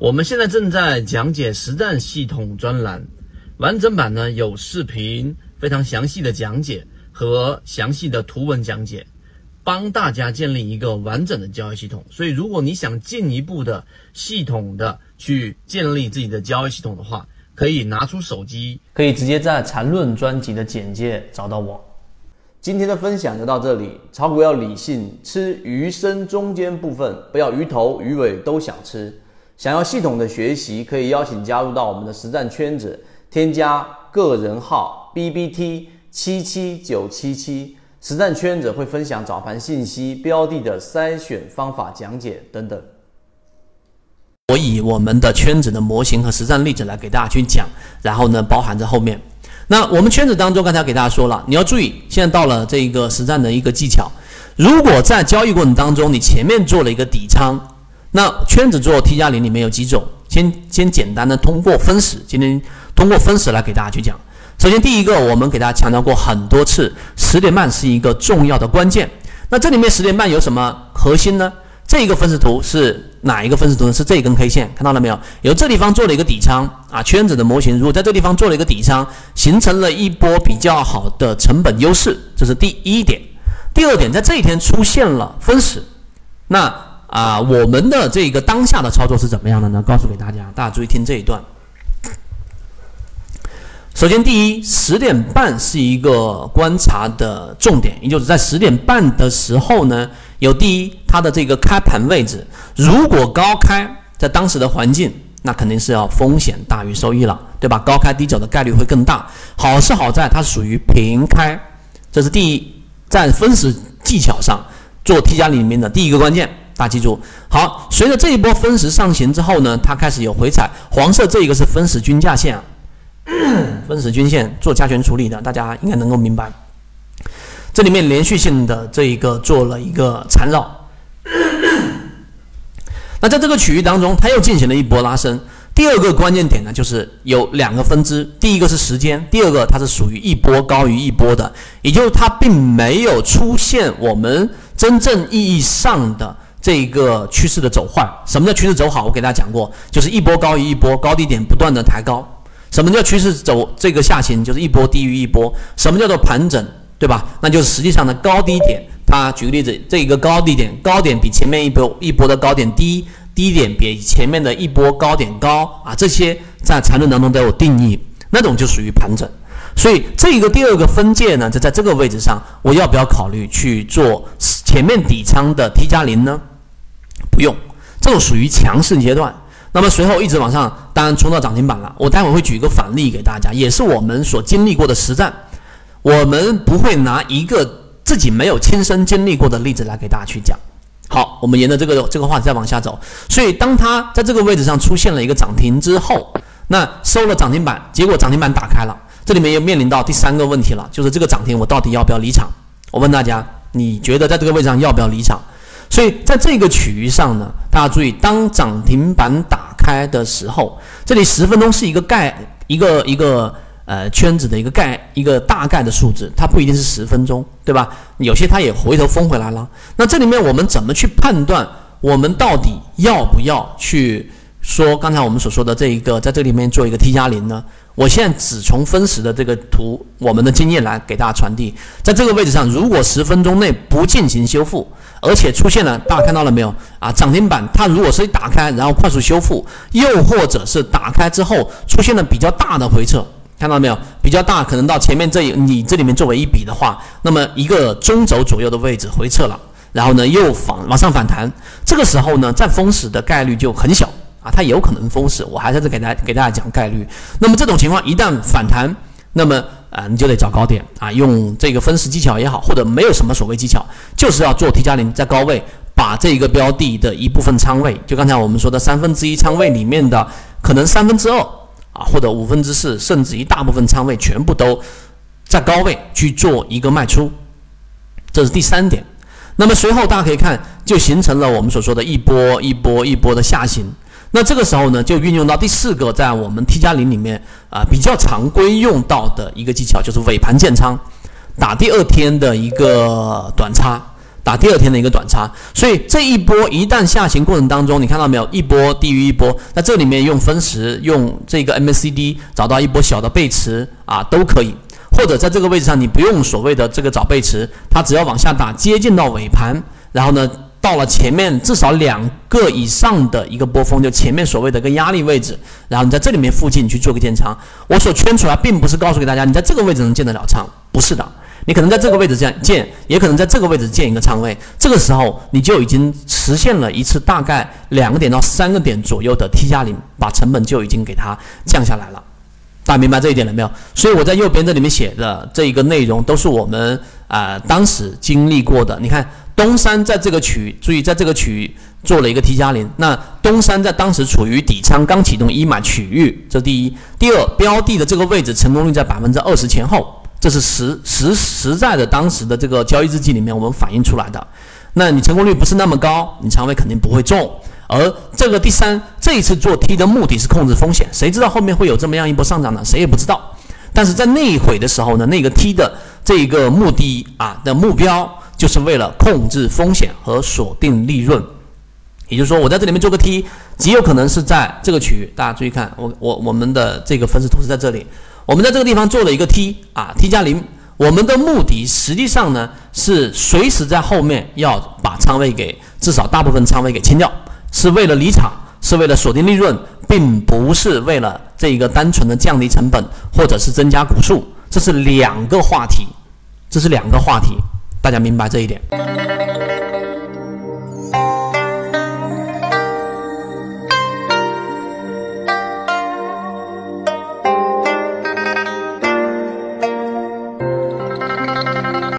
我们现在正在讲解实战系统专栏，完整版呢有视频，非常详细的讲解和详细的图文讲解，帮大家建立一个完整的交易系统。所以，如果你想进一步的系统的去建立自己的交易系统的话，可以拿出手机，可以直接在缠论专辑的简介找到我。今天的分享就到这里，炒股要理性，吃鱼身中间部分，不要鱼头鱼尾都想吃。想要系统的学习，可以邀请加入到我们的实战圈子，添加个人号 B B T 七七九七七，实战圈子会分享早盘信息、标的的筛选方法讲解等等。我以我们的圈子的模型和实战例子来给大家去讲，然后呢，包含在后面。那我们圈子当中，刚才给大家说了，你要注意，现在到了这个实战的一个技巧。如果在交易过程当中，你前面做了一个底仓，那圈子做 T 加零里面有几种？先先简单的通过分时，今天通过分时来给大家去讲。首先第一个，我们给大家强调过很多次，十点半是一个重要的关键。那这里面十点半有什么核心呢？这一个分时图是。哪一个分时图呢？是这根 K 线，看到了没有？由这地方做了一个底仓啊，圈子的模型，如果在这地方做了一个底仓，形成了一波比较好的成本优势，这是第一点。第二点，在这一天出现了分时，那啊，我们的这个当下的操作是怎么样的呢？告诉给大家，大家注意听这一段。首先，第一，十点半是一个观察的重点，也就是在十点半的时候呢。有第一，它的这个开盘位置，如果高开，在当时的环境，那肯定是要风险大于收益了，对吧？高开低走的概率会更大。好是好在它属于平开，这是第一，在分时技巧上做 T 加里面的第一个关键，大家记住。好，随着这一波分时上行之后呢，它开始有回踩，黄色这一个是分时均价线，分时均线做加权处理的，大家应该能够明白。这里面连续性的这一个做了一个缠绕，那在这个区域当中，它又进行了一波拉升。第二个关键点呢，就是有两个分支，第一个是时间，第二个它是属于一波高于一波的，也就是它并没有出现我们真正意义上的这一个趋势的走坏。什么叫趋势走好？我给大家讲过，就是一波高于一波，高低点不断的抬高。什么叫趋势走这个下行？就是一波低于一波。什么叫做盘整？对吧？那就是实际上的高低点。它举个例子，这一个高低点，高点比前面一波一波的高点低，低点比前面的一波高点高啊。这些在缠论当中都有定义，那种就属于盘整。所以这一个第二个分界呢，就在这个位置上，我要不要考虑去做前面底仓的 T 加零呢？不用，这种属于强势阶段。那么随后一直往上，当然冲到涨停板了。我待会会举一个反例给大家，也是我们所经历过的实战。我们不会拿一个自己没有亲身经历过的例子来给大家去讲。好，我们沿着这个这个话题再往下走。所以，当它在这个位置上出现了一个涨停之后，那收了涨停板，结果涨停板打开了，这里面又面临到第三个问题了，就是这个涨停我到底要不要离场？我问大家，你觉得在这个位置上要不要离场？所以，在这个区域上呢，大家注意，当涨停板打开的时候，这里十分钟是一个概一个一个。呃，圈子的一个概一个大概的数字，它不一定是十分钟，对吧？有些它也回头封回来了。那这里面我们怎么去判断，我们到底要不要去说刚才我们所说的这一个，在这里面做一个 T 加零呢？我现在只从分时的这个图，我们的经验来给大家传递。在这个位置上，如果十分钟内不进行修复，而且出现了，大家看到了没有啊？涨停板它如果是一打开，然后快速修复，又或者是打开之后出现了比较大的回撤。看到没有？比较大，可能到前面这你这里面作为一笔的话，那么一个中轴左右的位置回撤了，然后呢又反往上反弹，这个时候呢再封死的概率就很小啊，它有可能封死。我还在这给大家给大家讲概率。那么这种情况一旦反弹，那么啊你就得找高点啊，用这个分时技巧也好，或者没有什么所谓技巧，就是要做 T 加零在高位把这个标的的一部分仓位，就刚才我们说的三分之一仓位里面的可能三分之二。啊，或者五分之四，甚至一大部分仓位全部都在高位去做一个卖出，这是第三点。那么随后大家可以看，就形成了我们所说的一波一波一波的下行。那这个时候呢，就运用到第四个，在我们 T 加零里面啊比较常规用到的一个技巧，就是尾盘建仓，打第二天的一个短差。打第二天的一个短差。所以这一波一旦下行过程当中，你看到没有？一波低于一波，那这里面用分时用这个 MACD 找到一波小的背驰啊，都可以。或者在这个位置上，你不用所谓的这个找背驰，它只要往下打，接近到尾盘，然后呢？到了前面至少两个以上的一个波峰，就前面所谓的一个压力位置，然后你在这里面附近去做个建仓。我所圈出来，并不是告诉给大家你在这个位置能建得了仓，不是的。你可能在这个位置这样建，也可能在这个位置建一个仓位。这个时候你就已经实现了一次大概两个点到三个点左右的 T 加零，把成本就已经给它降下来了。大家明白这一点了没有？所以我在右边这里面写的这一个内容，都是我们啊当时经历过的。你看。东山在这个区域，注意在这个区域做了一个 T 加零。那东山在当时处于底仓刚启动一买区域，这第一。第二，标的的这个位置成功率在百分之二十前后，这是实实实在的当时的这个交易日记里面我们反映出来的。那你成功率不是那么高，你仓位肯定不会重。而这个第三，这一次做 T 的目的是控制风险，谁知道后面会有这么样一波上涨呢？谁也不知道。但是在那一会的时候呢，那个 T 的这一个目的啊的目标。就是为了控制风险和锁定利润，也就是说，我在这里面做个 T，极有可能是在这个区域。大家注意看，我我我们的这个分时图是在这里，我们在这个地方做了一个 T 啊，T 加零。我们的目的实际上呢是随时在后面要把仓位给至少大部分仓位给清掉，是为了离场，是为了锁定利润，并不是为了这一个单纯的降低成本或者是增加股数，这是两个话题，这是两个话题。大家明白这一点。